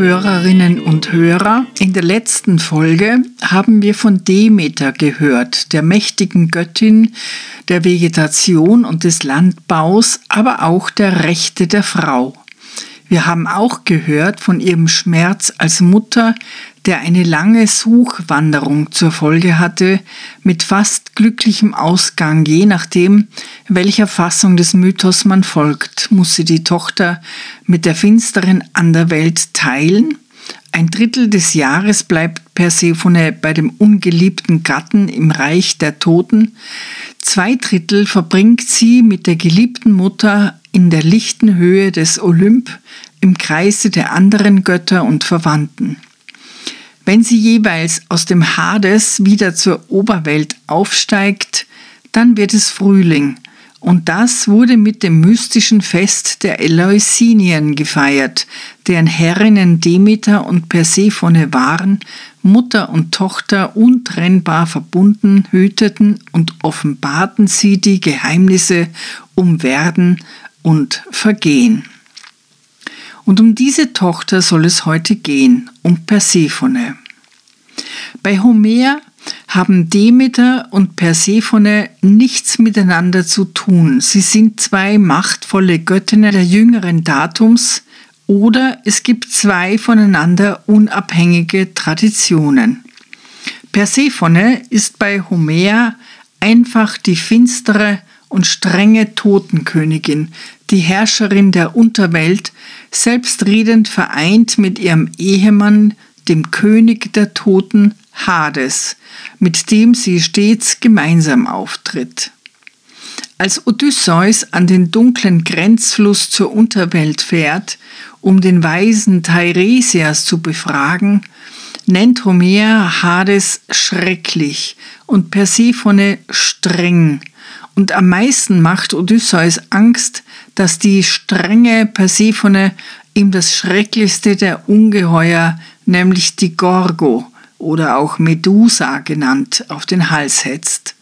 Hörerinnen und Hörer, in der letzten Folge haben wir von Demeter gehört, der mächtigen Göttin der Vegetation und des Landbaus, aber auch der Rechte der Frau. Wir haben auch gehört von ihrem Schmerz als Mutter, der eine lange Suchwanderung zur Folge hatte, mit fast glücklichem Ausgang, je nachdem, welcher Fassung des Mythos man folgt, muss sie die Tochter mit der finsteren Anderwelt teilen. Ein Drittel des Jahres bleibt Persephone bei dem ungeliebten Gatten im Reich der Toten. Zwei Drittel verbringt sie mit der geliebten Mutter in der lichten Höhe des Olymp im Kreise der anderen Götter und Verwandten. Wenn sie jeweils aus dem Hades wieder zur Oberwelt aufsteigt, dann wird es Frühling. Und das wurde mit dem mystischen Fest der Eleusinien gefeiert, deren Herrinnen Demeter und Persephone waren, Mutter und Tochter untrennbar verbunden, hüteten und offenbarten sie die Geheimnisse um Werden und Vergehen. Und um diese Tochter soll es heute gehen, um Persephone. Bei Homer haben Demeter und Persephone nichts miteinander zu tun. Sie sind zwei machtvolle Göttinnen der jüngeren Datums oder es gibt zwei voneinander unabhängige Traditionen. Persephone ist bei Homer einfach die finstere und strenge Totenkönigin, die Herrscherin der Unterwelt, selbstredend vereint mit ihrem Ehemann, dem König der Toten Hades, mit dem sie stets gemeinsam auftritt. Als Odysseus an den dunklen Grenzfluss zur Unterwelt fährt, um den weisen Teiresias zu befragen, nennt Homer Hades schrecklich und Persephone streng, und am meisten macht Odysseus Angst, dass die strenge Persephone ihm das schrecklichste der Ungeheuer, nämlich die Gorgo oder auch Medusa genannt, auf den Hals hetzt.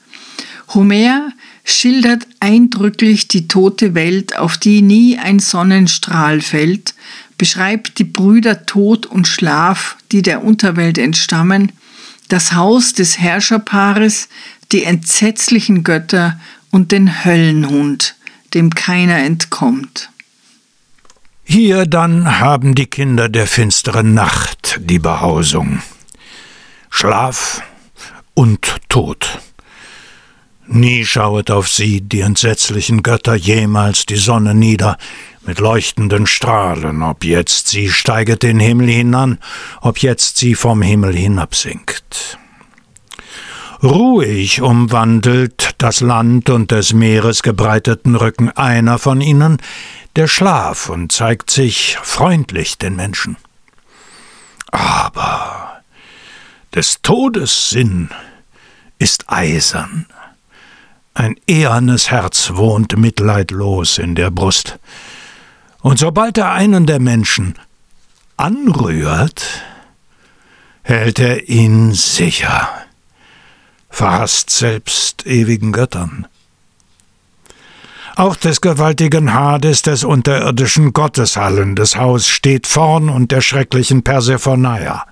Homer schildert eindrücklich die tote Welt, auf die nie ein Sonnenstrahl fällt, beschreibt die Brüder Tod und Schlaf, die der Unterwelt entstammen, das Haus des Herrscherpaares, die entsetzlichen Götter und den Höllenhund, dem keiner entkommt. Hier dann haben die Kinder der finsteren Nacht die Behausung. Schlaf und Tod. Nie schauet auf sie, die entsetzlichen Götter, jemals die Sonne nieder, mit leuchtenden Strahlen, ob jetzt sie steiget den Himmel hinan, ob jetzt sie vom Himmel hinabsinkt. Ruhig umwandelt das Land und des Meeres gebreiteten Rücken einer von ihnen, der Schlaf, und zeigt sich freundlich den Menschen. Aber des Todes Sinn ist eisern. Ein ehernes Herz wohnt mitleidlos in der Brust. Und sobald er einen der Menschen anrührt, hält er ihn sicher verhasst selbst ewigen Göttern. Auch des gewaltigen Hades des unterirdischen Gotteshallen des Haus steht vorn und der schrecklichen Persephoneia.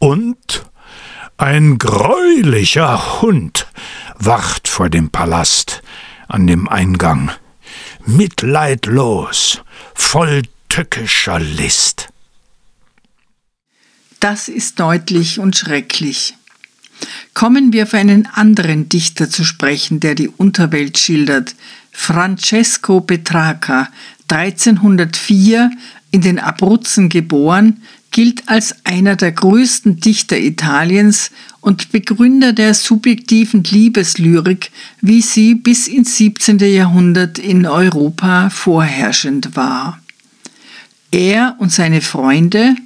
Und ein greulicher Hund wacht vor dem Palast an dem Eingang, mitleidlos, voll tückischer List. Das ist deutlich und schrecklich. Kommen wir auf einen anderen Dichter zu sprechen, der die Unterwelt schildert. Francesco Petrarca, 1304, in den Abruzzen geboren, gilt als einer der größten Dichter Italiens und Begründer der subjektiven Liebeslyrik, wie sie bis ins 17. Jahrhundert in Europa vorherrschend war. Er und seine Freunde,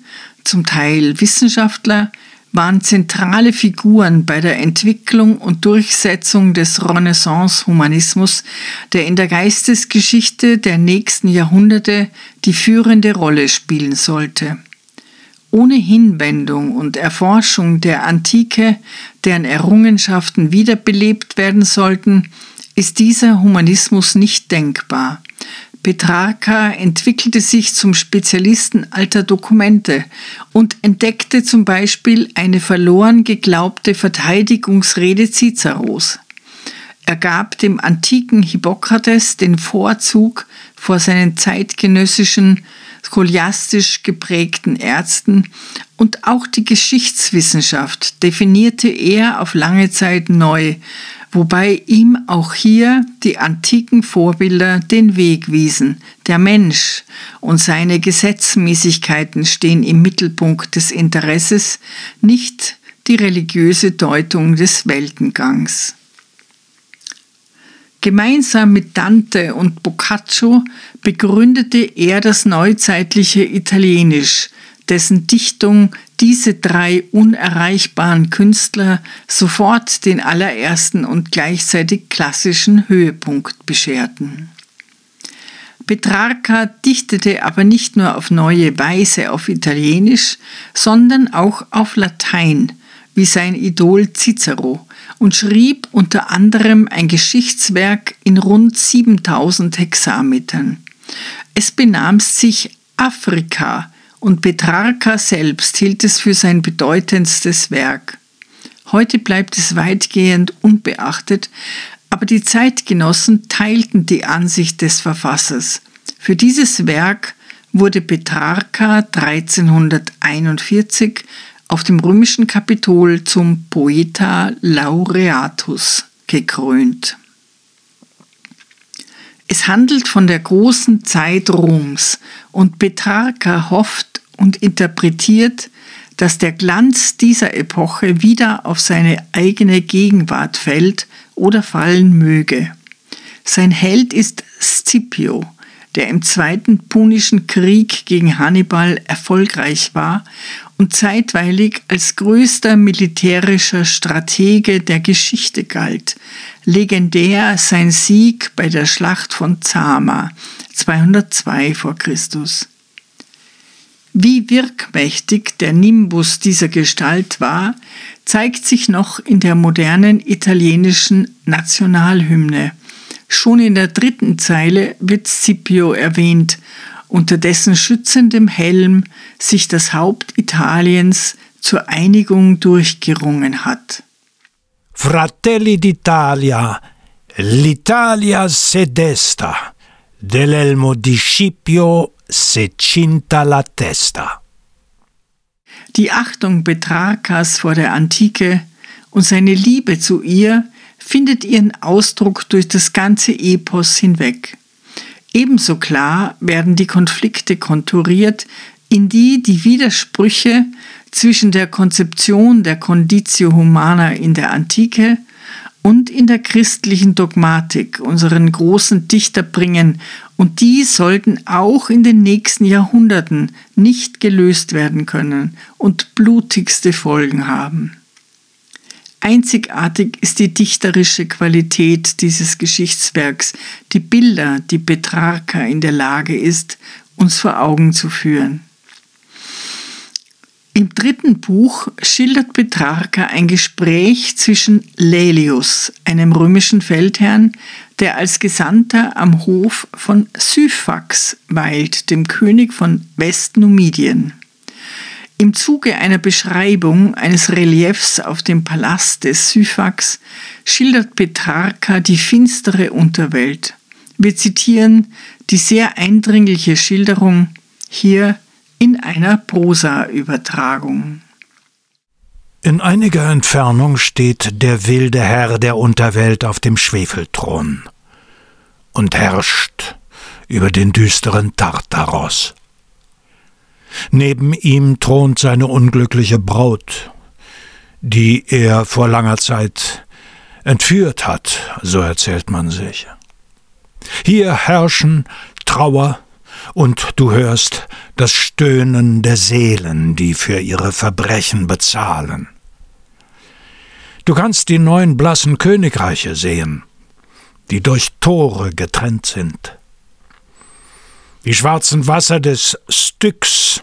zum Teil Wissenschaftler, waren zentrale Figuren bei der Entwicklung und Durchsetzung des Renaissance-Humanismus, der in der Geistesgeschichte der nächsten Jahrhunderte die führende Rolle spielen sollte. Ohne Hinwendung und Erforschung der Antike, deren Errungenschaften wiederbelebt werden sollten, ist dieser Humanismus nicht denkbar. Petrarca entwickelte sich zum Spezialisten alter Dokumente und entdeckte zum Beispiel eine verloren geglaubte Verteidigungsrede Ciceros. Er gab dem antiken Hippokrates den Vorzug vor seinen zeitgenössischen, scholastisch geprägten Ärzten und auch die Geschichtswissenschaft definierte er auf lange Zeit neu, wobei ihm auch hier die antiken Vorbilder den Weg wiesen. Der Mensch und seine Gesetzmäßigkeiten stehen im Mittelpunkt des Interesses, nicht die religiöse Deutung des Weltengangs. Gemeinsam mit Dante und Boccaccio begründete er das neuzeitliche Italienisch, dessen Dichtung diese drei unerreichbaren Künstler sofort den allerersten und gleichzeitig klassischen Höhepunkt bescherten. Petrarca dichtete aber nicht nur auf neue Weise auf Italienisch, sondern auch auf Latein, wie sein Idol Cicero, und schrieb unter anderem ein Geschichtswerk in rund 7000 Hexametern. Es benahm sich Afrika, und Petrarca selbst hielt es für sein bedeutendstes Werk. Heute bleibt es weitgehend unbeachtet, aber die Zeitgenossen teilten die Ansicht des Verfassers. Für dieses Werk wurde Petrarca 1341 auf dem römischen Kapitol zum Poeta Laureatus gekrönt. Es handelt von der großen Zeit Roms und Petrarca hofft, und interpretiert, dass der Glanz dieser Epoche wieder auf seine eigene Gegenwart fällt oder fallen möge. Sein Held ist Scipio, der im Zweiten Punischen Krieg gegen Hannibal erfolgreich war und zeitweilig als größter militärischer Stratege der Geschichte galt. Legendär sein Sieg bei der Schlacht von Zama 202 vor Christus. Wie wirkmächtig der Nimbus dieser Gestalt war, zeigt sich noch in der modernen italienischen Nationalhymne. Schon in der dritten Zeile wird Scipio erwähnt, unter dessen schützendem Helm sich das Haupt Italiens zur Einigung durchgerungen hat. Fratelli d'Italia, l'Italia sedesta, dell'elmo di Scipio se cinta la testa. Die Achtung Petrarkas vor der Antike und seine Liebe zu ihr findet ihren Ausdruck durch das ganze Epos hinweg. Ebenso klar werden die Konflikte konturiert, in die die Widersprüche zwischen der Konzeption der Conditio Humana in der Antike und in der christlichen Dogmatik unseren großen Dichter bringen, und die sollten auch in den nächsten Jahrhunderten nicht gelöst werden können und blutigste Folgen haben. Einzigartig ist die dichterische Qualität dieses Geschichtswerks, die Bilder, die Petrarca in der Lage ist, uns vor Augen zu führen. Im dritten Buch schildert Petrarca ein Gespräch zwischen Laelius, einem römischen Feldherrn, der als Gesandter am Hof von Syphax weilt, dem König von Westnumidien. Im Zuge einer Beschreibung eines Reliefs auf dem Palast des Syphax schildert Petrarca die finstere Unterwelt. Wir zitieren die sehr eindringliche Schilderung hier in einer Prosa-Übertragung. In einiger Entfernung steht der wilde Herr der Unterwelt auf dem Schwefelthron und herrscht über den düsteren Tartaros. Neben ihm thront seine unglückliche Braut, die er vor langer Zeit entführt hat, so erzählt man sich. Hier herrschen Trauer, und du hörst das Stöhnen der Seelen, die für ihre Verbrechen bezahlen. Du kannst die neuen blassen Königreiche sehen, die durch Tore getrennt sind. Die schwarzen Wasser des Styx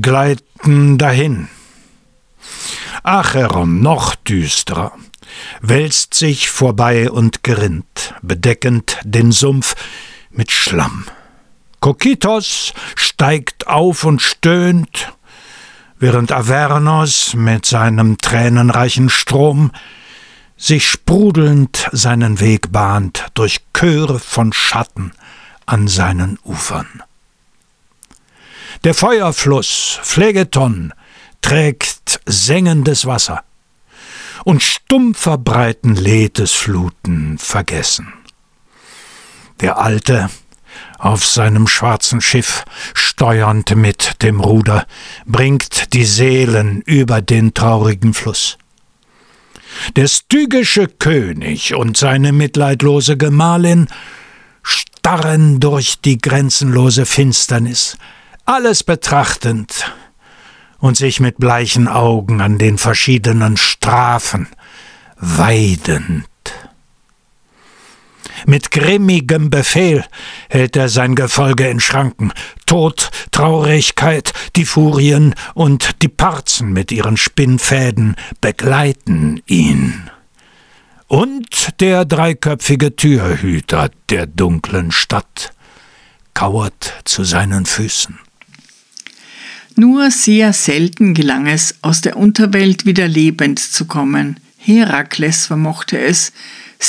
gleiten dahin. Acheron, noch düsterer, wälzt sich vorbei und gerinnt, bedeckend den Sumpf mit Schlamm. Kokitos steigt auf und stöhnt, während Avernos mit seinem tränenreichen Strom sich sprudelnd seinen Weg bahnt durch Chöre von Schatten an seinen Ufern. Der Feuerfluss Phlegeton trägt sengendes Wasser und stumpfer Breiten Lethes Fluten vergessen. Der Alte, auf seinem schwarzen Schiff, steuernd mit dem Ruder, bringt die Seelen über den traurigen Fluss. Der stygische König und seine mitleidlose Gemahlin starren durch die grenzenlose Finsternis, alles betrachtend und sich mit bleichen Augen an den verschiedenen Strafen weidend. Mit grimmigem Befehl hält er sein Gefolge in Schranken. Tod, Traurigkeit, die Furien und die Parzen mit ihren Spinnfäden begleiten ihn. Und der dreiköpfige Türhüter der dunklen Stadt kauert zu seinen Füßen. Nur sehr selten gelang es, aus der Unterwelt wieder lebend zu kommen. Herakles vermochte es,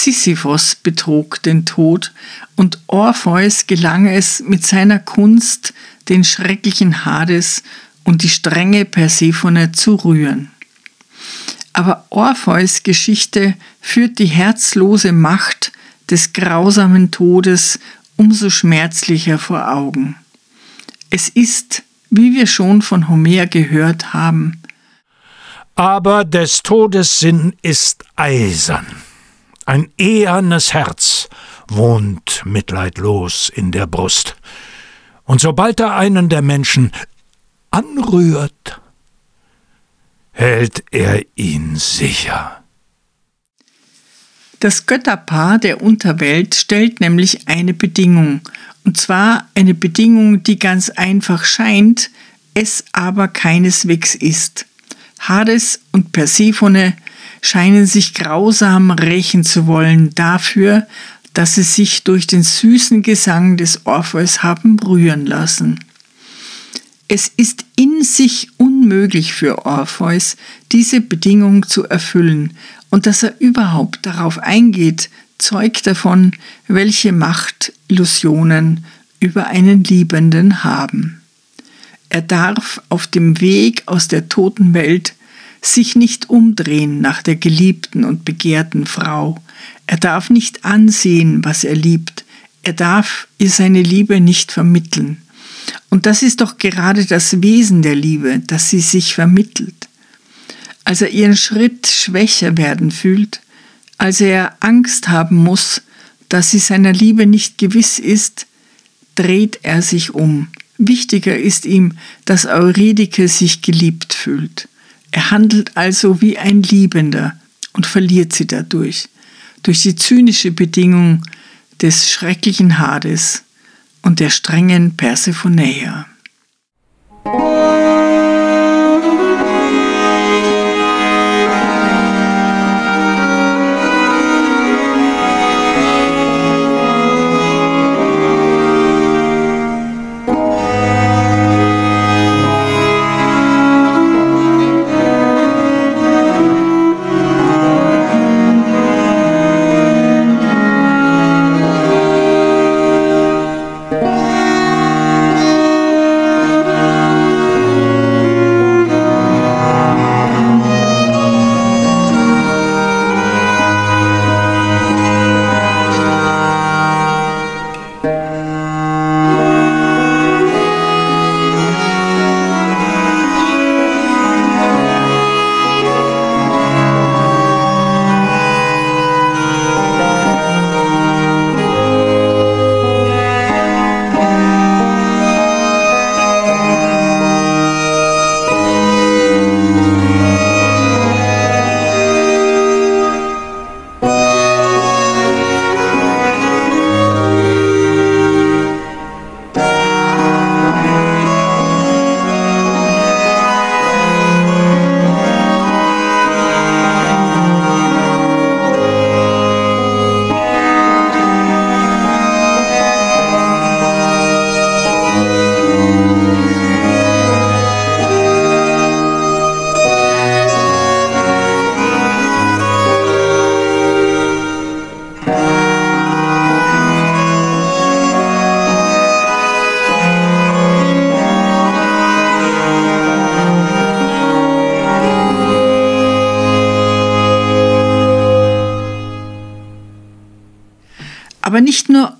Sisyphos betrog den Tod und Orpheus gelang es mit seiner Kunst, den schrecklichen Hades und die strenge Persephone zu rühren. Aber Orpheus Geschichte führt die herzlose Macht des grausamen Todes umso schmerzlicher vor Augen. Es ist, wie wir schon von Homer gehört haben, aber des Todes Sinn ist eisern. Ein ehernes Herz wohnt mitleidlos in der Brust. Und sobald er einen der Menschen anrührt, hält er ihn sicher. Das Götterpaar der Unterwelt stellt nämlich eine Bedingung, und zwar eine Bedingung, die ganz einfach scheint, es aber keineswegs ist. Hades und Persephone scheinen sich grausam rächen zu wollen dafür, dass sie sich durch den süßen Gesang des Orpheus haben rühren lassen. Es ist in sich unmöglich für Orpheus, diese Bedingung zu erfüllen, und dass er überhaupt darauf eingeht, zeugt davon, welche Macht Illusionen über einen Liebenden haben. Er darf auf dem Weg aus der toten Welt sich nicht umdrehen nach der geliebten und begehrten Frau. Er darf nicht ansehen, was er liebt. Er darf ihr seine Liebe nicht vermitteln. Und das ist doch gerade das Wesen der Liebe, dass sie sich vermittelt. Als er ihren Schritt schwächer werden fühlt, als er Angst haben muss, dass sie seiner Liebe nicht gewiss ist, dreht er sich um. Wichtiger ist ihm, dass Eurydike sich geliebt fühlt. Er handelt also wie ein Liebender und verliert sie dadurch, durch die zynische Bedingung des schrecklichen Hades und der strengen Persephoneia.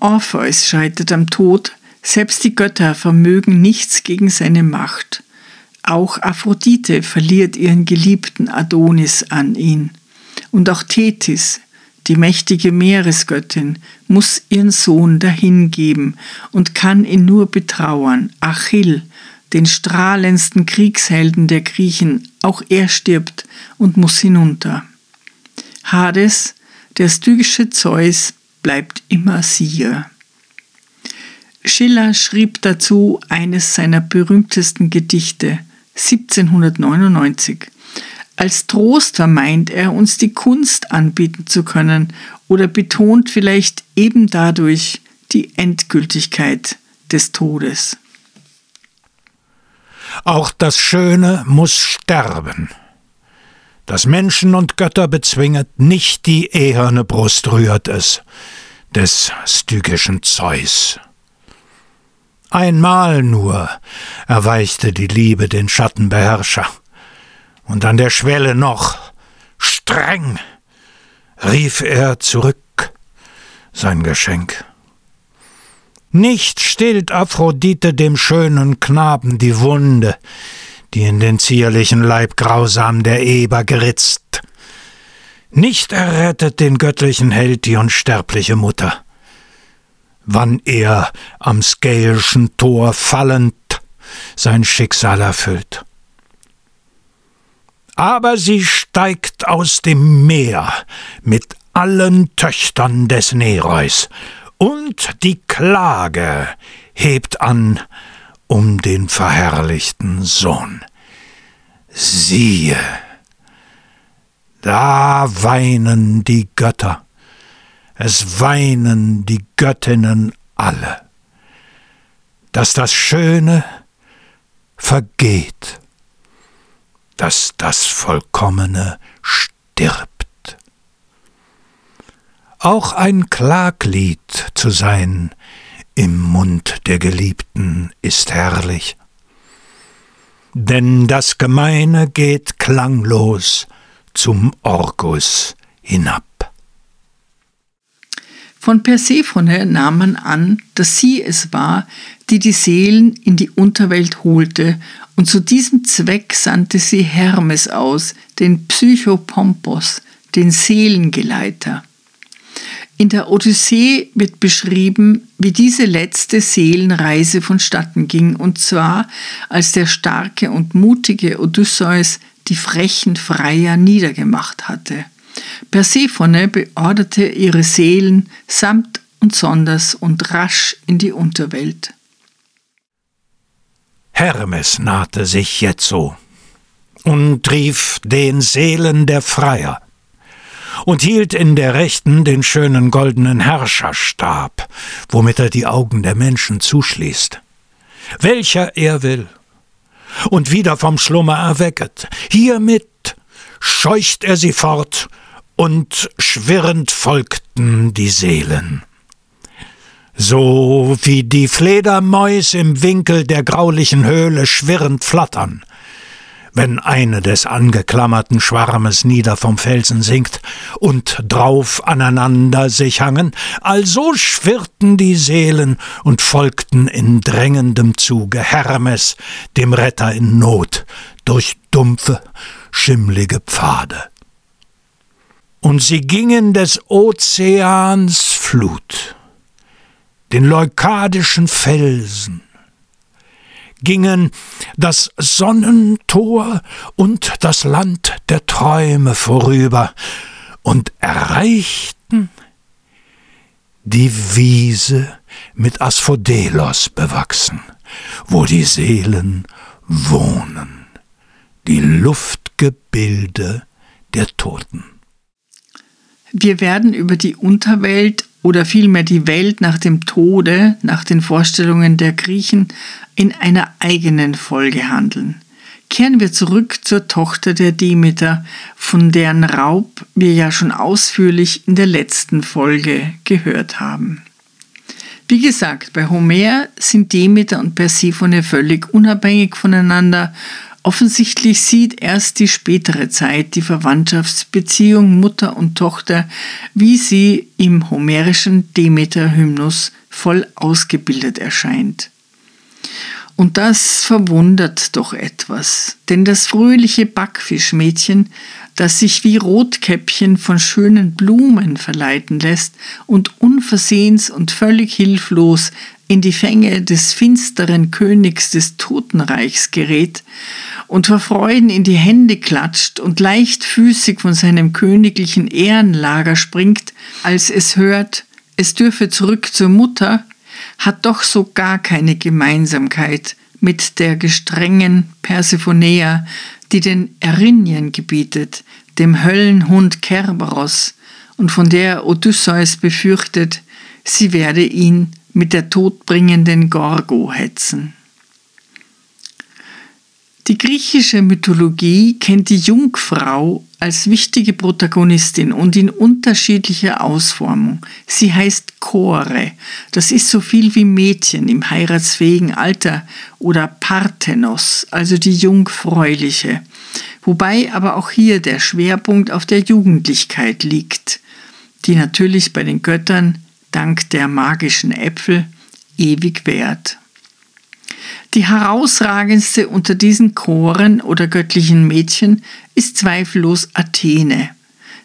Orpheus scheitert am Tod, selbst die Götter vermögen nichts gegen seine Macht. Auch Aphrodite verliert ihren geliebten Adonis an ihn. Und auch Tethys, die mächtige Meeresgöttin, muss ihren Sohn dahingeben und kann ihn nur betrauern. Achill, den strahlendsten Kriegshelden der Griechen, auch er stirbt und muss hinunter. Hades, der stygische Zeus, bleibt immer Sieger. Schiller schrieb dazu eines seiner berühmtesten Gedichte 1799. Als Trost vermeint er, uns die Kunst anbieten zu können oder betont vielleicht eben dadurch die Endgültigkeit des Todes. Auch das Schöne muss sterben. Das Menschen und Götter bezwinget, nicht die eherne Brust rührt es, des stygischen Zeus. Einmal nur erweichte die Liebe den Schattenbeherrscher, und an der Schwelle noch, streng, rief er zurück sein Geschenk. Nicht stillt Aphrodite dem schönen Knaben die Wunde, die in den zierlichen Leib grausam der Eber geritzt. Nicht errettet den göttlichen Held die unsterbliche Mutter. Wann er am skäischen Tor fallend sein Schicksal erfüllt. Aber sie steigt aus dem Meer mit allen Töchtern des Nereus und die Klage hebt an um den verherrlichten Sohn. Siehe, da weinen die Götter, es weinen die Göttinnen alle, dass das Schöne vergeht, dass das Vollkommene stirbt. Auch ein Klaglied zu sein im Mund der Geliebten ist herrlich. Denn das Gemeine geht klanglos zum Orkus hinab. Von Persephone nahm man an, dass sie es war, die die Seelen in die Unterwelt holte, und zu diesem Zweck sandte sie Hermes aus, den Psychopompos, den Seelengeleiter. In der Odyssee wird beschrieben, wie diese letzte Seelenreise vonstatten ging, und zwar als der starke und mutige Odysseus die frechen Freier niedergemacht hatte. Persephone beorderte ihre Seelen samt und sonders und rasch in die Unterwelt. Hermes nahte sich jetzo und rief den Seelen der Freier und hielt in der rechten den schönen goldenen Herrscherstab, womit er die Augen der Menschen zuschließt. Welcher er will, und wieder vom Schlummer erwecket, hiermit scheucht er sie fort, und schwirrend folgten die Seelen. So wie die Fledermäus im Winkel der graulichen Höhle schwirrend flattern, wenn eine des angeklammerten Schwarmes nieder vom Felsen sinkt und drauf aneinander sich hangen, also schwirrten die Seelen und folgten in drängendem Zuge Hermes, dem Retter in Not, durch dumpfe, schimmlige Pfade. Und sie gingen des Ozeans Flut, den leukadischen Felsen, gingen das Sonnentor und das Land der Träume vorüber und erreichten die Wiese mit Asphodelos bewachsen, wo die Seelen wohnen, die Luftgebilde der Toten. Wir werden über die Unterwelt oder vielmehr die Welt nach dem Tode, nach den Vorstellungen der Griechen, in einer eigenen Folge handeln. Kehren wir zurück zur Tochter der Demeter, von deren Raub wir ja schon ausführlich in der letzten Folge gehört haben. Wie gesagt, bei Homer sind Demeter und Persephone völlig unabhängig voneinander, Offensichtlich sieht erst die spätere Zeit die Verwandtschaftsbeziehung Mutter und Tochter, wie sie im homerischen Demeter-Hymnus voll ausgebildet erscheint. Und das verwundert doch etwas, denn das fröhliche Backfischmädchen, das sich wie Rotkäppchen von schönen Blumen verleiten lässt und unversehens und völlig hilflos in die Fänge des finsteren Königs des Totenreichs gerät und vor Freuden in die Hände klatscht und leichtfüßig von seinem königlichen Ehrenlager springt, als es hört, es dürfe zurück zur Mutter, hat doch so gar keine Gemeinsamkeit mit der gestrengen Persephonea, die den Erinien gebietet, dem Höllenhund Kerberos, und von der Odysseus befürchtet, sie werde ihn mit der todbringenden Gorgo hetzen. Die griechische Mythologie kennt die Jungfrau als wichtige Protagonistin und in unterschiedlicher Ausformung. Sie heißt Chore, das ist so viel wie Mädchen im heiratsfähigen Alter oder Parthenos, also die Jungfräuliche, wobei aber auch hier der Schwerpunkt auf der Jugendlichkeit liegt, die natürlich bei den Göttern dank der magischen Äpfel ewig währt. Die herausragendste unter diesen Choren oder göttlichen Mädchen ist zweifellos Athene.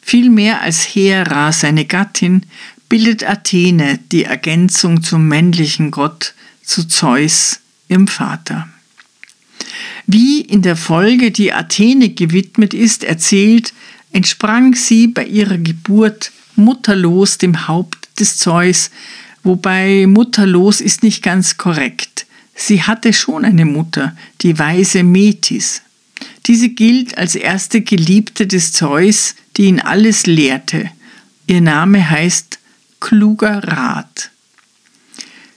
Viel mehr als Hera, seine Gattin, bildet Athene die Ergänzung zum männlichen Gott, zu Zeus, ihrem Vater. Wie in der Folge, die Athene gewidmet ist, erzählt, entsprang sie bei ihrer Geburt mutterlos dem Haupt des Zeus, wobei mutterlos ist nicht ganz korrekt. Sie hatte schon eine Mutter, die weise Metis. Diese gilt als erste Geliebte des Zeus, die ihn alles lehrte. Ihr Name heißt Kluger Rat.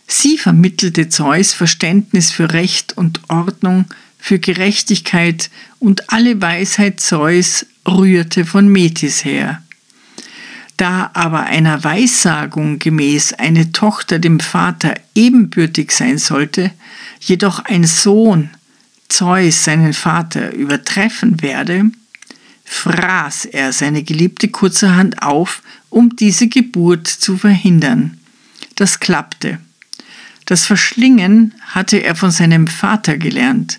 Sie vermittelte Zeus Verständnis für Recht und Ordnung, für Gerechtigkeit und alle Weisheit Zeus rührte von Metis her. Da aber einer Weissagung gemäß eine Tochter dem Vater ebenbürtig sein sollte, jedoch ein Sohn Zeus seinen Vater übertreffen werde, fraß er seine Geliebte kurzerhand auf, um diese Geburt zu verhindern. Das klappte. Das Verschlingen hatte er von seinem Vater gelernt.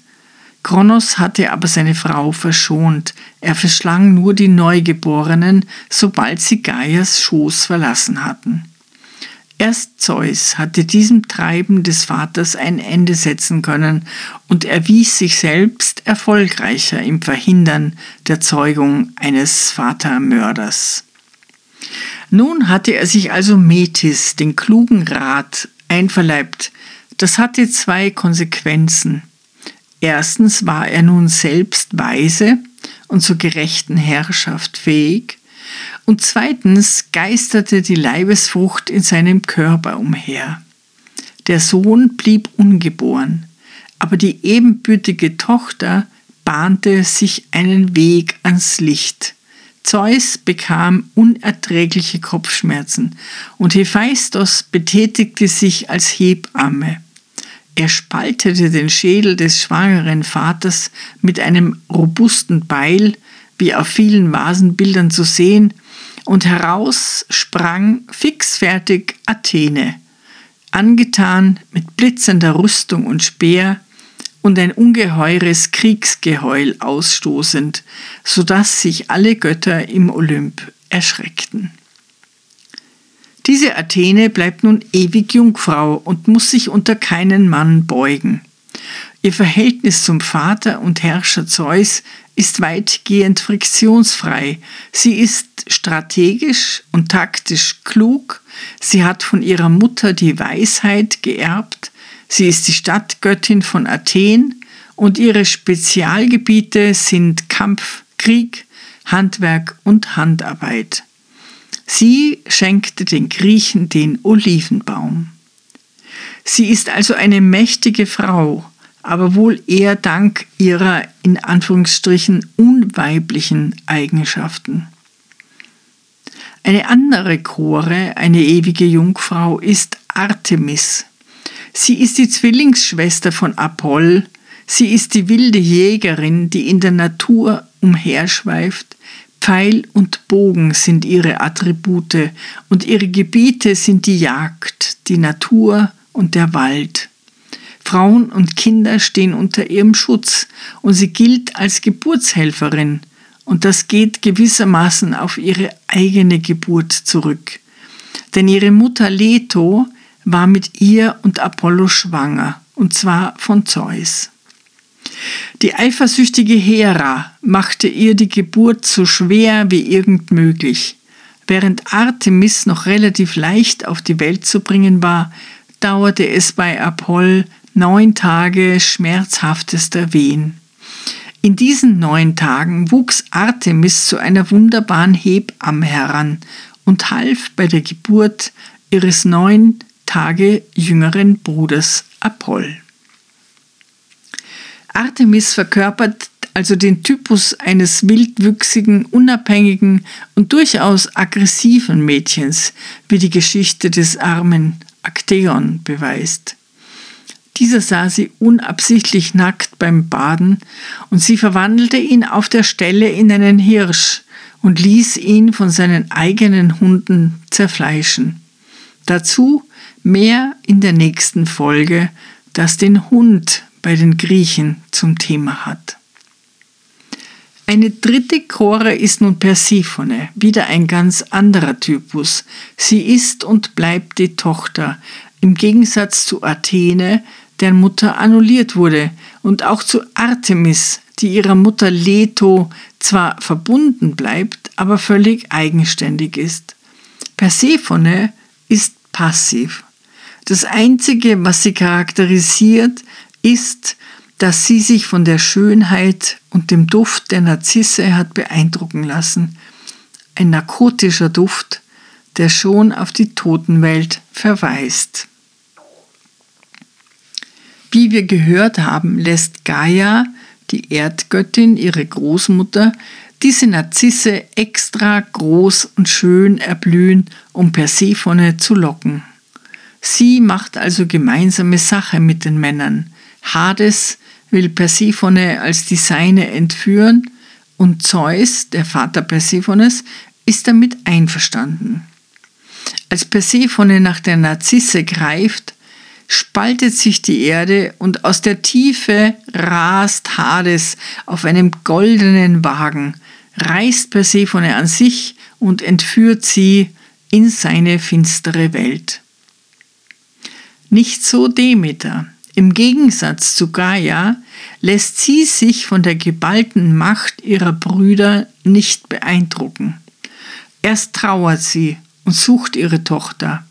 Kronos hatte aber seine Frau verschont. Er verschlang nur die Neugeborenen, sobald sie Gaias Schoß verlassen hatten. Erst Zeus hatte diesem Treiben des Vaters ein Ende setzen können und erwies sich selbst erfolgreicher im Verhindern der Zeugung eines Vatermörders. Nun hatte er sich also Metis, den klugen Rat, einverleibt. Das hatte zwei Konsequenzen. Erstens war er nun selbst weise und zur gerechten Herrschaft fähig, und zweitens geisterte die Leibesfrucht in seinem Körper umher. Der Sohn blieb ungeboren, aber die ebenbürtige Tochter bahnte sich einen Weg ans Licht. Zeus bekam unerträgliche Kopfschmerzen und Hephaistos betätigte sich als Hebamme. Er spaltete den Schädel des schwangeren Vaters mit einem robusten Beil, wie auf vielen Vasenbildern zu sehen, und heraus sprang fixfertig Athene, angetan mit blitzender Rüstung und Speer und ein ungeheures Kriegsgeheul ausstoßend, so dass sich alle Götter im Olymp erschreckten. Diese Athene bleibt nun ewig Jungfrau und muss sich unter keinen Mann beugen. Ihr Verhältnis zum Vater und Herrscher Zeus ist weitgehend friktionsfrei. Sie ist strategisch und taktisch klug. Sie hat von ihrer Mutter die Weisheit geerbt. Sie ist die Stadtgöttin von Athen und ihre Spezialgebiete sind Kampf, Krieg, Handwerk und Handarbeit. Sie schenkte den Griechen den Olivenbaum. Sie ist also eine mächtige Frau, aber wohl eher dank ihrer in Anführungsstrichen unweiblichen Eigenschaften. Eine andere Chore, eine ewige Jungfrau, ist Artemis. Sie ist die Zwillingsschwester von Apoll, Sie ist die wilde Jägerin, die in der Natur umherschweift. Pfeil und Bogen sind ihre Attribute und ihre Gebiete sind die Jagd, die Natur und der Wald. Frauen und Kinder stehen unter ihrem Schutz und sie gilt als Geburtshelferin und das geht gewissermaßen auf ihre eigene Geburt zurück. Denn ihre Mutter Leto war mit ihr und Apollo schwanger, und zwar von Zeus. Die eifersüchtige Hera machte ihr die Geburt so schwer wie irgend möglich. Während Artemis noch relativ leicht auf die Welt zu bringen war, dauerte es bei Apoll neun Tage schmerzhaftester Wehen. In diesen neun Tagen wuchs Artemis zu einer wunderbaren Hebamme heran und half bei der Geburt ihres neun Tage jüngeren Bruders Apoll. Artemis verkörpert also den Typus eines wildwüchsigen, unabhängigen und durchaus aggressiven Mädchens, wie die Geschichte des armen Akteon beweist. Dieser sah sie unabsichtlich nackt beim Baden und sie verwandelte ihn auf der Stelle in einen Hirsch und ließ ihn von seinen eigenen Hunden zerfleischen. Dazu mehr in der nächsten Folge, das den Hund bei den Griechen zum Thema hat. Eine dritte Chore ist nun Persephone, wieder ein ganz anderer Typus. Sie ist und bleibt die Tochter, im Gegensatz zu Athene, deren Mutter annulliert wurde, und auch zu Artemis, die ihrer Mutter Leto zwar verbunden bleibt, aber völlig eigenständig ist. Persephone ist passiv. Das Einzige, was sie charakterisiert, ist, dass sie sich von der Schönheit und dem Duft der Narzisse hat beeindrucken lassen. Ein narkotischer Duft, der schon auf die Totenwelt verweist. Wie wir gehört haben, lässt Gaia, die Erdgöttin, ihre Großmutter, diese Narzisse extra groß und schön erblühen, um Persephone zu locken. Sie macht also gemeinsame Sache mit den Männern. Hades will Persephone als die Seine entführen und Zeus, der Vater Persephones, ist damit einverstanden. Als Persephone nach der Narzisse greift, spaltet sich die Erde und aus der Tiefe rast Hades auf einem goldenen Wagen, reißt Persephone an sich und entführt sie in seine finstere Welt. Nicht so Demeter. Im Gegensatz zu Gaia lässt sie sich von der geballten Macht ihrer Brüder nicht beeindrucken. Erst trauert sie und sucht ihre Tochter.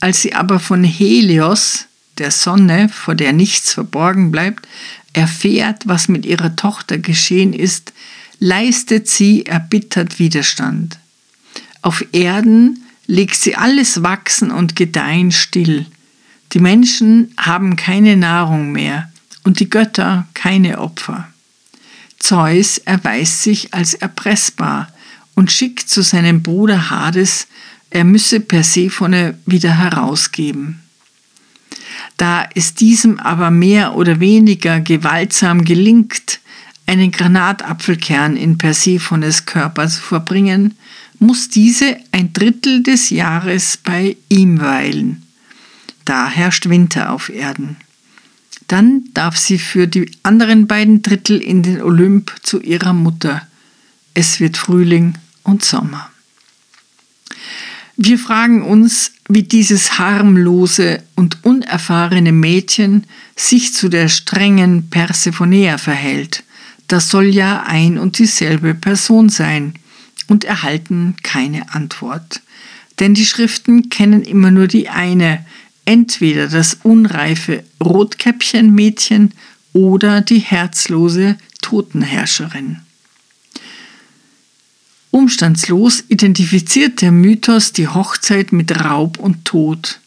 Als sie aber von Helios, der Sonne, vor der nichts verborgen bleibt, erfährt, was mit ihrer Tochter geschehen ist, leistet sie erbittert Widerstand. Auf Erden legt sie alles Wachsen und Gedeihen still. Die Menschen haben keine Nahrung mehr und die Götter keine Opfer. Zeus erweist sich als erpressbar und schickt zu seinem Bruder Hades er müsse Persephone wieder herausgeben. Da es diesem aber mehr oder weniger gewaltsam gelingt, einen Granatapfelkern in Persephones Körper zu verbringen, muss diese ein Drittel des Jahres bei ihm weilen. Da herrscht Winter auf Erden. Dann darf sie für die anderen beiden Drittel in den Olymp zu ihrer Mutter. Es wird Frühling und Sommer. Wir fragen uns, wie dieses harmlose und unerfahrene Mädchen sich zu der strengen Persephonea verhält. Das soll ja ein und dieselbe Person sein und erhalten keine Antwort. Denn die Schriften kennen immer nur die eine, entweder das unreife Rotkäppchenmädchen oder die herzlose Totenherrscherin. Umstandslos identifiziert der Mythos die Hochzeit mit Raub und Tod.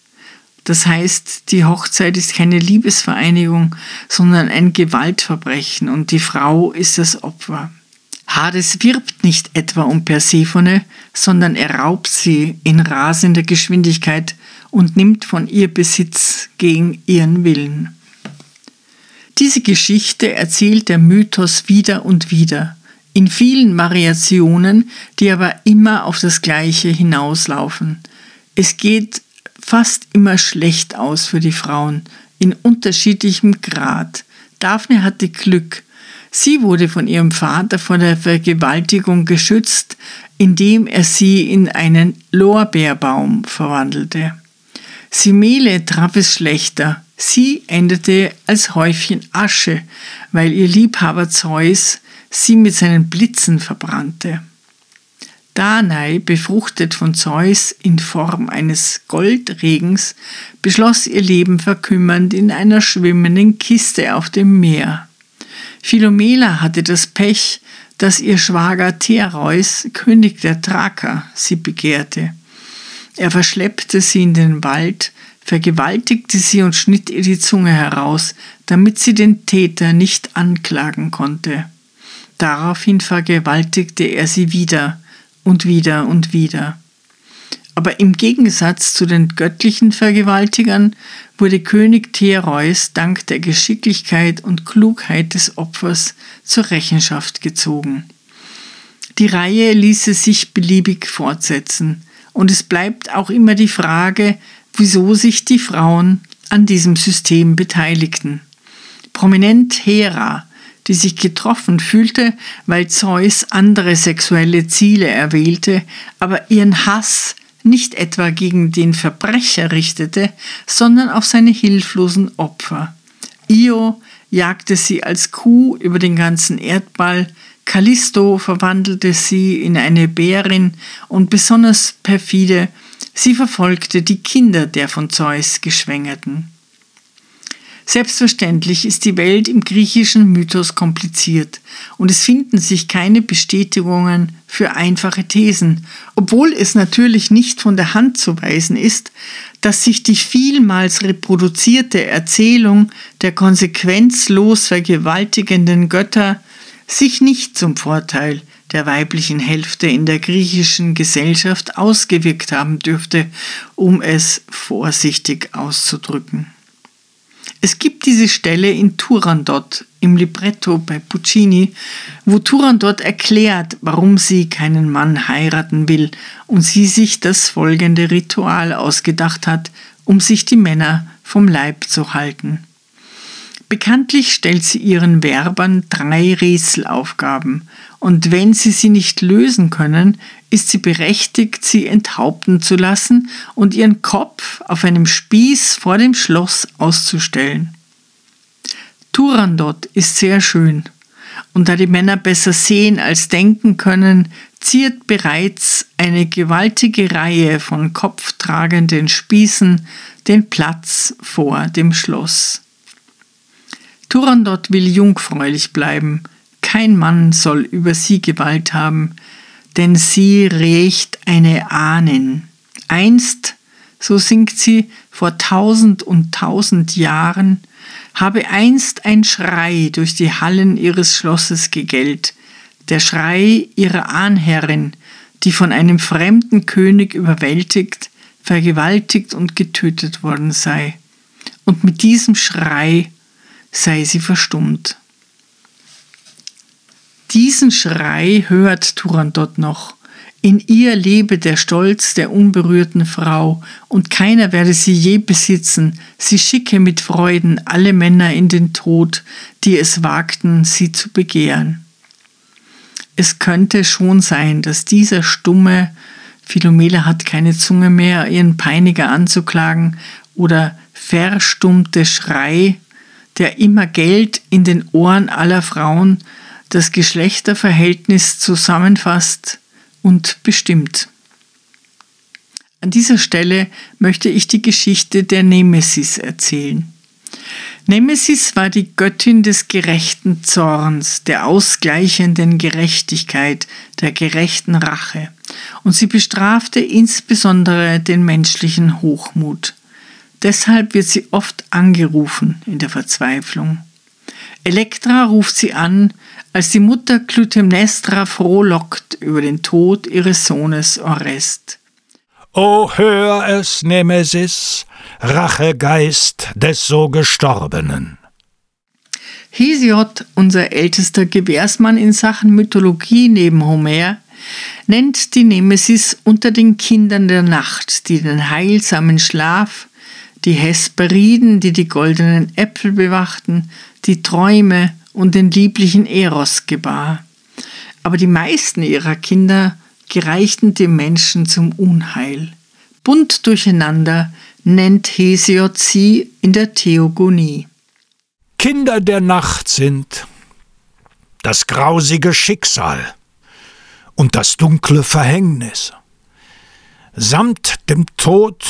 Das heißt, die Hochzeit ist keine Liebesvereinigung, sondern ein Gewaltverbrechen und die Frau ist das Opfer. Hades wirbt nicht etwa um Persephone, sondern er raubt sie in rasender Geschwindigkeit und nimmt von ihr Besitz gegen ihren Willen. Diese Geschichte erzählt der Mythos wieder und wieder, in vielen Variationen, die aber immer auf das Gleiche hinauslaufen. Es geht fast immer schlecht aus für die Frauen, in unterschiedlichem Grad. Daphne hatte Glück. Sie wurde von ihrem Vater vor der Vergewaltigung geschützt, indem er sie in einen Lorbeerbaum verwandelte. Simele traf es schlechter. Sie endete als Häufchen Asche, weil ihr Liebhaber Zeus sie mit seinen Blitzen verbrannte. Danae, befruchtet von Zeus in Form eines Goldregens, beschloss ihr Leben verkümmernd in einer schwimmenden Kiste auf dem Meer. Philomela hatte das Pech, dass ihr Schwager Thereus, König der Thraker, sie begehrte. Er verschleppte sie in den Wald, vergewaltigte sie und schnitt ihr die Zunge heraus, damit sie den Täter nicht anklagen konnte. Daraufhin vergewaltigte er sie wieder und wieder und wieder. Aber im Gegensatz zu den göttlichen Vergewaltigern wurde König Thereus dank der Geschicklichkeit und Klugheit des Opfers zur Rechenschaft gezogen. Die Reihe ließe sich beliebig fortsetzen, und es bleibt auch immer die Frage, wieso sich die Frauen an diesem System beteiligten. Prominent Hera, die sich getroffen fühlte, weil Zeus andere sexuelle Ziele erwählte, aber ihren Hass nicht etwa gegen den Verbrecher richtete, sondern auf seine hilflosen Opfer. Io jagte sie als Kuh über den ganzen Erdball, Callisto verwandelte sie in eine Bärin und besonders perfide Sie verfolgte die Kinder der von Zeus Geschwängerten. Selbstverständlich ist die Welt im griechischen Mythos kompliziert und es finden sich keine Bestätigungen für einfache Thesen, obwohl es natürlich nicht von der Hand zu weisen ist, dass sich die vielmals reproduzierte Erzählung der konsequenzlos vergewaltigenden Götter sich nicht zum Vorteil der weiblichen Hälfte in der griechischen Gesellschaft ausgewirkt haben dürfte, um es vorsichtig auszudrücken. Es gibt diese Stelle in Turandot im Libretto bei Puccini, wo Turandot erklärt, warum sie keinen Mann heiraten will und sie sich das folgende Ritual ausgedacht hat, um sich die Männer vom Leib zu halten. Bekanntlich stellt sie ihren Werbern drei Rätselaufgaben und wenn sie sie nicht lösen können, ist sie berechtigt, sie enthaupten zu lassen und ihren Kopf auf einem Spieß vor dem Schloss auszustellen. Turandot ist sehr schön, und da die Männer besser sehen als denken können, ziert bereits eine gewaltige Reihe von kopftragenden Spießen den Platz vor dem Schloss. Turandot will jungfräulich bleiben, kein Mann soll über sie Gewalt haben, denn sie rächt eine Ahnen. Einst, so singt sie, vor tausend und tausend Jahren, habe einst ein Schrei durch die Hallen ihres Schlosses gegellt, der Schrei ihrer Ahnherrin, die von einem fremden König überwältigt, vergewaltigt und getötet worden sei. Und mit diesem Schrei sei sie verstummt. Diesen Schrei hört Turandot noch. In ihr lebe der Stolz der unberührten Frau, und keiner werde sie je besitzen. Sie schicke mit Freuden alle Männer in den Tod, die es wagten, sie zu begehren. Es könnte schon sein, dass dieser stumme, Philomela hat keine Zunge mehr, ihren Peiniger anzuklagen, oder verstummte Schrei der immer Geld in den Ohren aller Frauen das Geschlechterverhältnis zusammenfasst und bestimmt. An dieser Stelle möchte ich die Geschichte der Nemesis erzählen. Nemesis war die Göttin des gerechten Zorns, der ausgleichenden Gerechtigkeit, der gerechten Rache, und sie bestrafte insbesondere den menschlichen Hochmut. Deshalb wird sie oft angerufen in der Verzweiflung. Elektra ruft sie an, als die Mutter Clytemnestra frohlockt über den Tod ihres Sohnes Orest. O hör es, Nemesis, Rachegeist des so Gestorbenen. Hesiod, unser ältester Gewährsmann in Sachen Mythologie neben Homer, nennt die Nemesis unter den Kindern der Nacht, die den heilsamen Schlaf, die Hesperiden, die die goldenen Äpfel bewachten, die Träume und den lieblichen Eros gebar. Aber die meisten ihrer Kinder gereichten dem Menschen zum Unheil. Bunt durcheinander nennt Hesiod sie in der Theogonie. Kinder der Nacht sind das grausige Schicksal und das dunkle Verhängnis, samt dem Tod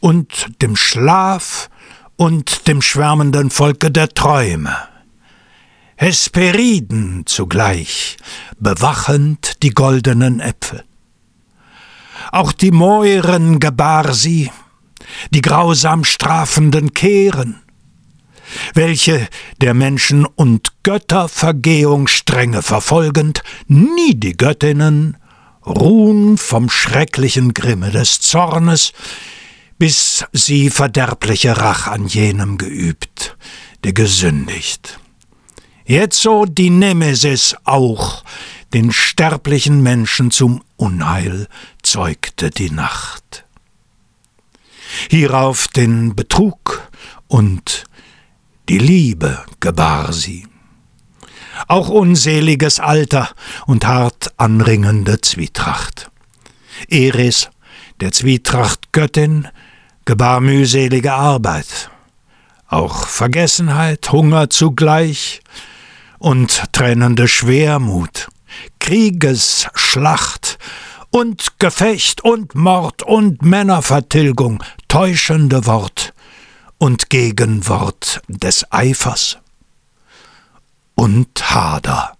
und dem Schlaf und dem schwärmenden Volke der Träume. Hesperiden zugleich, bewachend die goldenen Äpfel. Auch die Mäuren gebar sie, die grausam strafenden Kehren, welche der Menschen und Göttervergehung strenge verfolgend, nie die Göttinnen, ruhen vom schrecklichen Grimme des Zornes, bis sie verderbliche Rach an jenem geübt, der gesündigt. Jetzo die Nemesis auch den sterblichen Menschen zum Unheil zeugte die Nacht. Hierauf den Betrug und die Liebe gebar sie. Auch unseliges Alter und hart anringende Zwietracht. Eris, der Zwietracht Göttin, gebar mühselige Arbeit. Auch Vergessenheit, Hunger zugleich, und trennende Schwermut, Kriegesschlacht und Gefecht und Mord und Männervertilgung, täuschende Wort und Gegenwort des Eifers und Hader.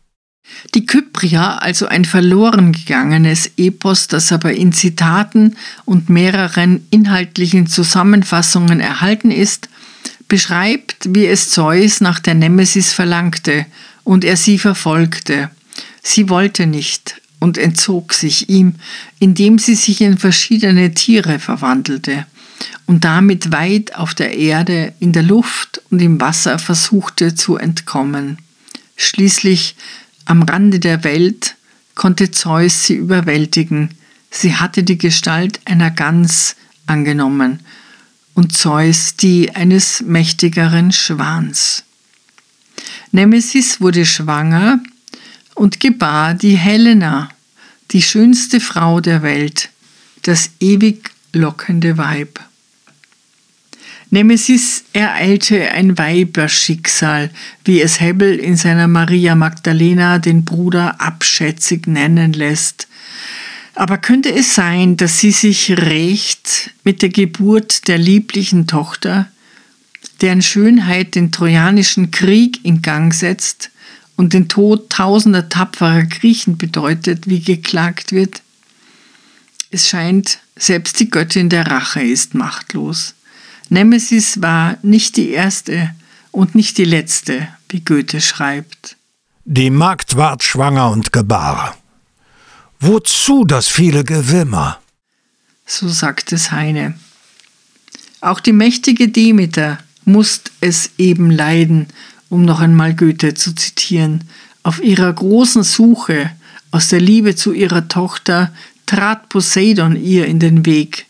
Die Kypria, also ein verloren gegangenes Epos, das aber in Zitaten und mehreren inhaltlichen Zusammenfassungen erhalten ist, beschreibt, wie es Zeus nach der Nemesis verlangte und er sie verfolgte. Sie wollte nicht und entzog sich ihm, indem sie sich in verschiedene Tiere verwandelte und damit weit auf der Erde, in der Luft und im Wasser versuchte zu entkommen. Schließlich am Rande der Welt konnte Zeus sie überwältigen. Sie hatte die Gestalt einer Gans angenommen und Zeus die eines mächtigeren Schwans. Nemesis wurde schwanger und gebar die Helena, die schönste Frau der Welt, das ewig lockende Weib. Nemesis ereilte ein Weiberschicksal, wie es Hebbel in seiner Maria Magdalena den Bruder abschätzig nennen lässt, aber könnte es sein, dass sie sich rächt mit der Geburt der lieblichen Tochter, deren Schönheit den Trojanischen Krieg in Gang setzt und den Tod tausender tapferer Griechen bedeutet, wie geklagt wird? Es scheint, selbst die Göttin der Rache ist machtlos. Nemesis war nicht die erste und nicht die letzte, wie Goethe schreibt. Die Magd ward schwanger und gebar. Wozu das viele Gewimmer? So sagt es Heine. Auch die mächtige Demeter musst es eben leiden, um noch einmal Goethe zu zitieren. Auf ihrer großen Suche aus der Liebe zu ihrer Tochter trat Poseidon ihr in den Weg.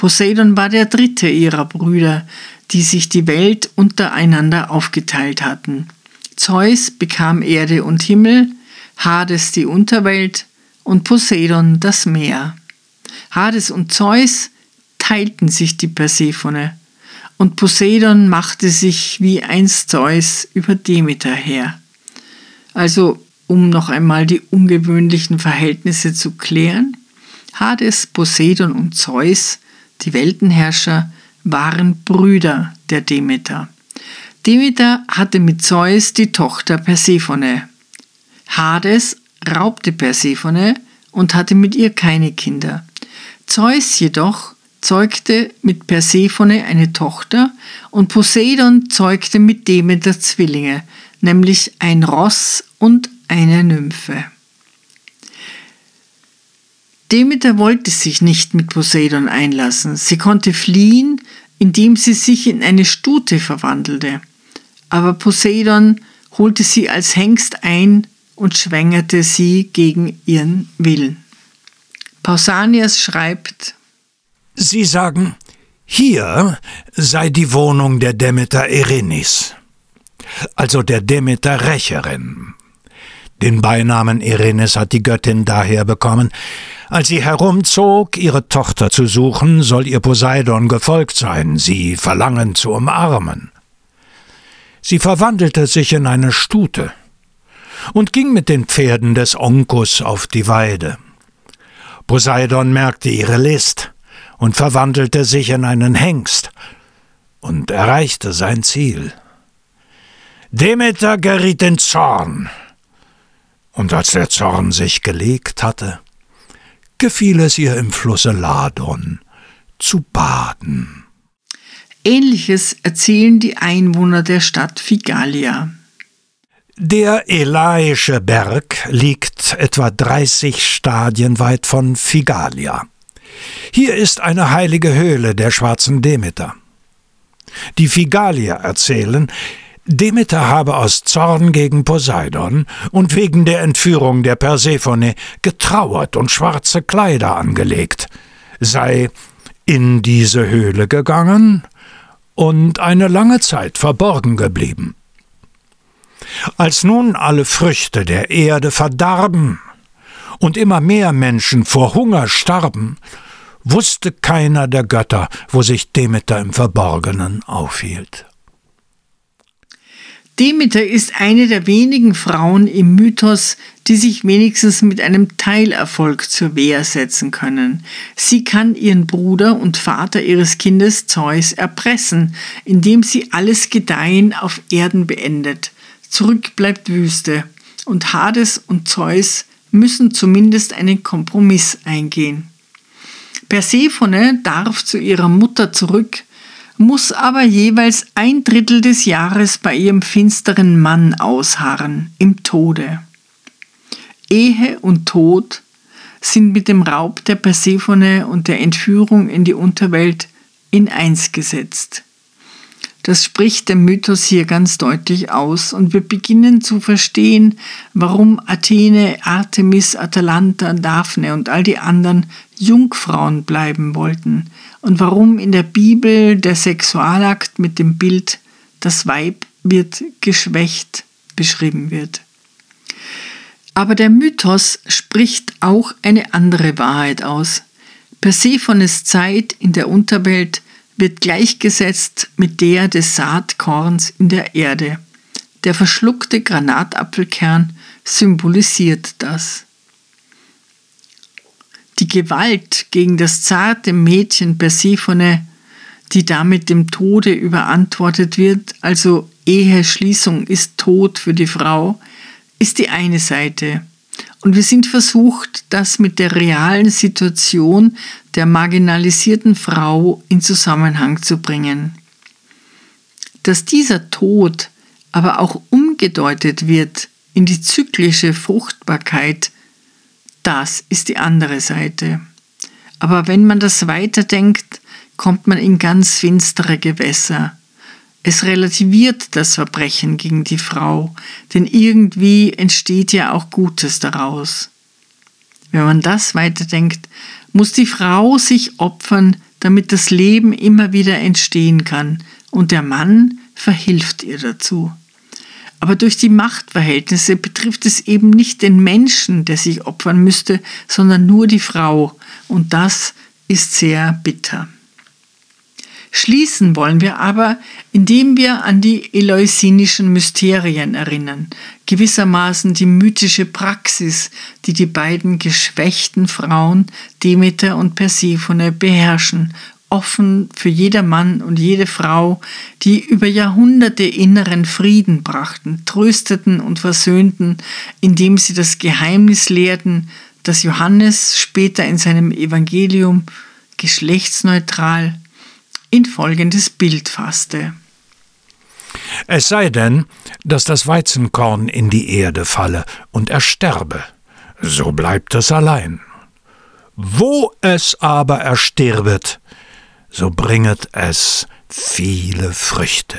Poseidon war der dritte ihrer Brüder, die sich die Welt untereinander aufgeteilt hatten. Zeus bekam Erde und Himmel, Hades die Unterwelt und Poseidon das Meer. Hades und Zeus teilten sich die Persephone, und Poseidon machte sich wie einst Zeus über Demeter her. Also, um noch einmal die ungewöhnlichen Verhältnisse zu klären, Hades, Poseidon und Zeus, die Weltenherrscher, waren Brüder der Demeter. Demeter hatte mit Zeus die Tochter Persephone. Hades raubte Persephone und hatte mit ihr keine Kinder. Zeus jedoch zeugte mit Persephone eine Tochter und Poseidon zeugte mit Demeter Zwillinge, nämlich ein Ross und eine Nymphe. Demeter wollte sich nicht mit Poseidon einlassen. Sie konnte fliehen, indem sie sich in eine Stute verwandelte. Aber Poseidon holte sie als Hengst ein und schwängerte sie gegen ihren Willen. Pausanias schreibt, Sie sagen, hier sei die Wohnung der Demeter Erenis, also der Demeter Rächerin. Den Beinamen Erenis hat die Göttin daher bekommen, als sie herumzog, ihre Tochter zu suchen, soll ihr Poseidon gefolgt sein, sie verlangen zu umarmen. Sie verwandelte sich in eine Stute und ging mit den Pferden des Onkus auf die Weide. Poseidon merkte ihre List und verwandelte sich in einen Hengst und erreichte sein Ziel. Demeter geriet in Zorn, und als der Zorn sich gelegt hatte, gefiel es ihr im Flusse Ladon zu baden. Ähnliches erzählen die Einwohner der Stadt Figalia. Der Elaische Berg liegt etwa 30 Stadien weit von Figalia. Hier ist eine heilige Höhle der schwarzen Demeter. Die Figalier erzählen, Demeter habe aus Zorn gegen Poseidon und wegen der Entführung der Persephone getrauert und schwarze Kleider angelegt, sei in diese Höhle gegangen und eine lange Zeit verborgen geblieben. Als nun alle Früchte der Erde verdarben und immer mehr Menschen vor Hunger starben, wusste keiner der Götter, wo sich Demeter im Verborgenen aufhielt. Demeter ist eine der wenigen Frauen im Mythos, die sich wenigstens mit einem Teilerfolg zur Wehr setzen können. Sie kann ihren Bruder und Vater ihres Kindes Zeus erpressen, indem sie alles Gedeihen auf Erden beendet. Zurück bleibt Wüste, und Hades und Zeus müssen zumindest einen Kompromiss eingehen. Persephone darf zu ihrer Mutter zurück, muss aber jeweils ein Drittel des Jahres bei ihrem finsteren Mann ausharren, im Tode. Ehe und Tod sind mit dem Raub der Persephone und der Entführung in die Unterwelt in eins gesetzt. Das spricht der Mythos hier ganz deutlich aus und wir beginnen zu verstehen, warum Athene, Artemis, Atalanta, Daphne und all die anderen Jungfrauen bleiben wollten und warum in der Bibel der Sexualakt mit dem Bild das Weib wird geschwächt beschrieben wird. Aber der Mythos spricht auch eine andere Wahrheit aus. Persephones Zeit in der Unterwelt wird gleichgesetzt mit der des Saatkorns in der Erde. Der verschluckte Granatapfelkern symbolisiert das. Die Gewalt gegen das zarte Mädchen Persephone, die damit dem Tode überantwortet wird, also Eheschließung ist Tod für die Frau, ist die eine Seite. Und wir sind versucht, das mit der realen Situation der marginalisierten Frau in Zusammenhang zu bringen. Dass dieser Tod aber auch umgedeutet wird in die zyklische Fruchtbarkeit, das ist die andere Seite. Aber wenn man das weiterdenkt, kommt man in ganz finstere Gewässer. Es relativiert das Verbrechen gegen die Frau, denn irgendwie entsteht ja auch Gutes daraus. Wenn man das weiterdenkt, muss die Frau sich opfern, damit das Leben immer wieder entstehen kann, und der Mann verhilft ihr dazu. Aber durch die Machtverhältnisse betrifft es eben nicht den Menschen, der sich opfern müsste, sondern nur die Frau, und das ist sehr bitter. Schließen wollen wir aber, indem wir an die eleusinischen Mysterien erinnern, gewissermaßen die mythische Praxis, die die beiden geschwächten Frauen Demeter und Persephone beherrschen, offen für jeder Mann und jede Frau, die über Jahrhunderte inneren Frieden brachten, trösteten und versöhnten, indem sie das Geheimnis lehrten, das Johannes später in seinem Evangelium geschlechtsneutral in folgendes Bild fasste. Es sei denn, dass das Weizenkorn in die Erde falle und ersterbe, so bleibt es allein. Wo es aber erstirbet, so bringet es viele Früchte.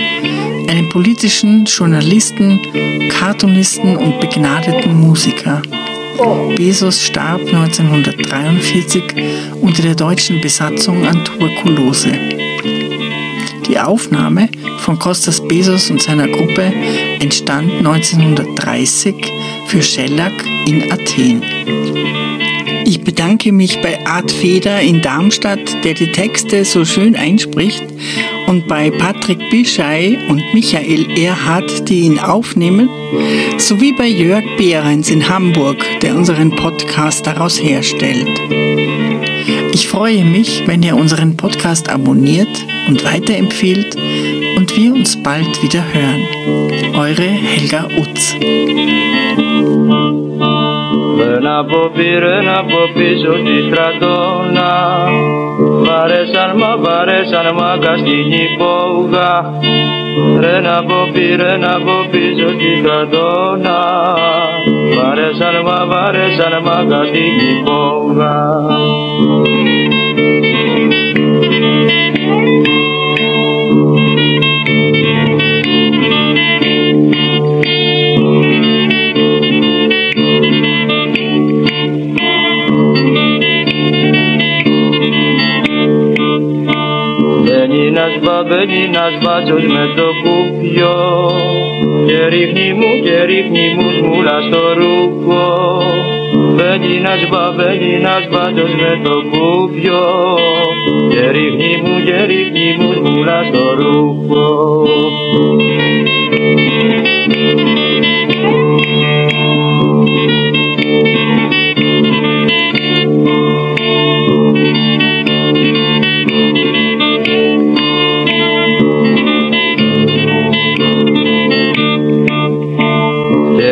einem politischen Journalisten, Cartoonisten und begnadeten Musiker. Bezos starb 1943 unter der deutschen Besatzung an Tuberkulose. Die Aufnahme von Kostas Bezos und seiner Gruppe entstand 1930 für Shellac in Athen. Ich bedanke mich bei Art Feder in Darmstadt, der die Texte so schön einspricht und bei Patrick Bischei und Michael Erhardt, die ihn aufnehmen, sowie bei Jörg Behrens in Hamburg, der unseren Podcast daraus herstellt. Ich freue mich, wenn ihr unseren Podcast abonniert und weiterempfehlt und wir uns bald wieder hören. Eure Helga Utz. Ένα από πήρε από πίσω τη στρατόνα. Βαρέσαν μα βαρέσαν μα καστινή πόγα. Ρε να πω πήρε από πίσω τη στρατόνα. Βαρέσαν μα βαρέσαν μα καστινή πόγα μπαίνει ένας μπάτσος με το κουπιό και ρίχνει μου και ρίχνει μου σμούλα στο ρούχο. Μπαίνει ένας μπα, μπαίνει ένας μπάτσος με το κουπιό και ρίχνει μου και ρίχνει μου σμούλα στο ρούχο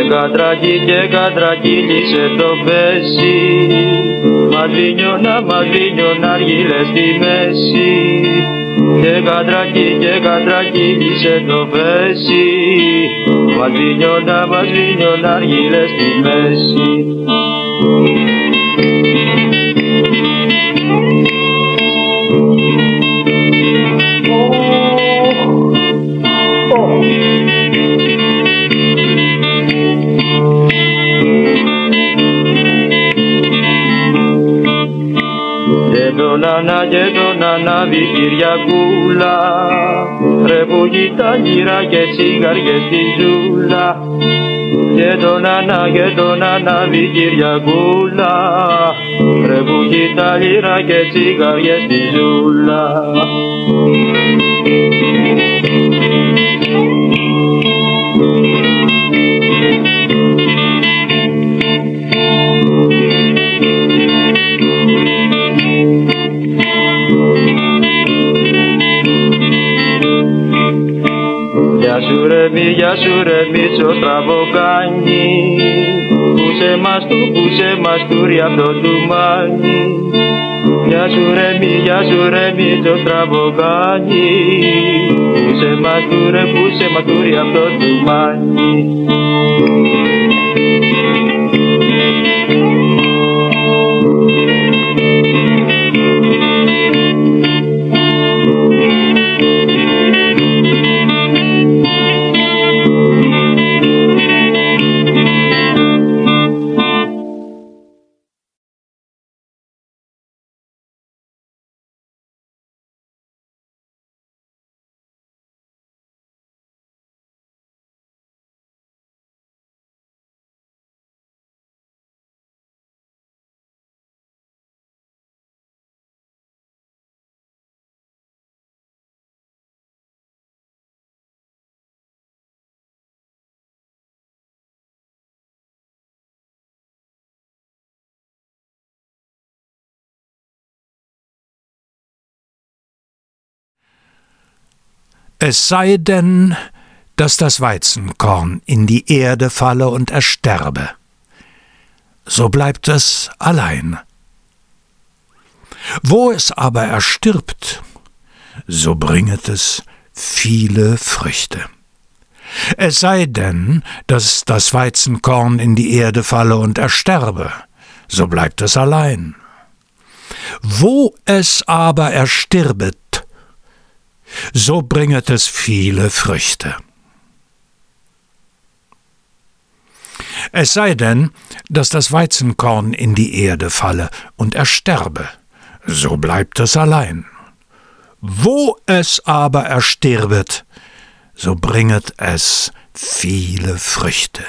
κατρακί και κατρακύλισε το πέσι Μαδρίνιωνα, μαδρίνιωνα αργύλε στη μέση. Και κατρακί και κατρακύλισε το πέσι Μαδρίνιωνα, μαδρίνιωνα αργύλε στη μέση νανά και το ανάβει Κυριακούλα Ρε που κοιτά γύρα και τσιγαριές στη ζούλα. Και τον ανά και τον ανάβει Κυριακούλα Ρε που κοιτά γύρα και τσιγαριές στη ζούλα ρε μη, γεια σου ρε μίτσο στραβοκάνι Πούσε μας του, πούσε μας του ρε αυτό του μάνι. Γεια σου ρε μη, γεια σου ρε μίτσο στραβοκάνι Πούσε μας του ρε, πούσε μας του ρε αυτό του μάνι Es sei denn, dass das Weizenkorn in die Erde falle und ersterbe, so bleibt es allein. Wo es aber erstirbt, so bringet es viele Früchte. Es sei denn, dass das Weizenkorn in die Erde falle und ersterbe, so bleibt es allein. Wo es aber erstirbet, so bringet es viele Früchte. Es sei denn, dass das Weizenkorn in die Erde falle und ersterbe, so bleibt es allein. Wo es aber erstirbet, so bringet es viele Früchte.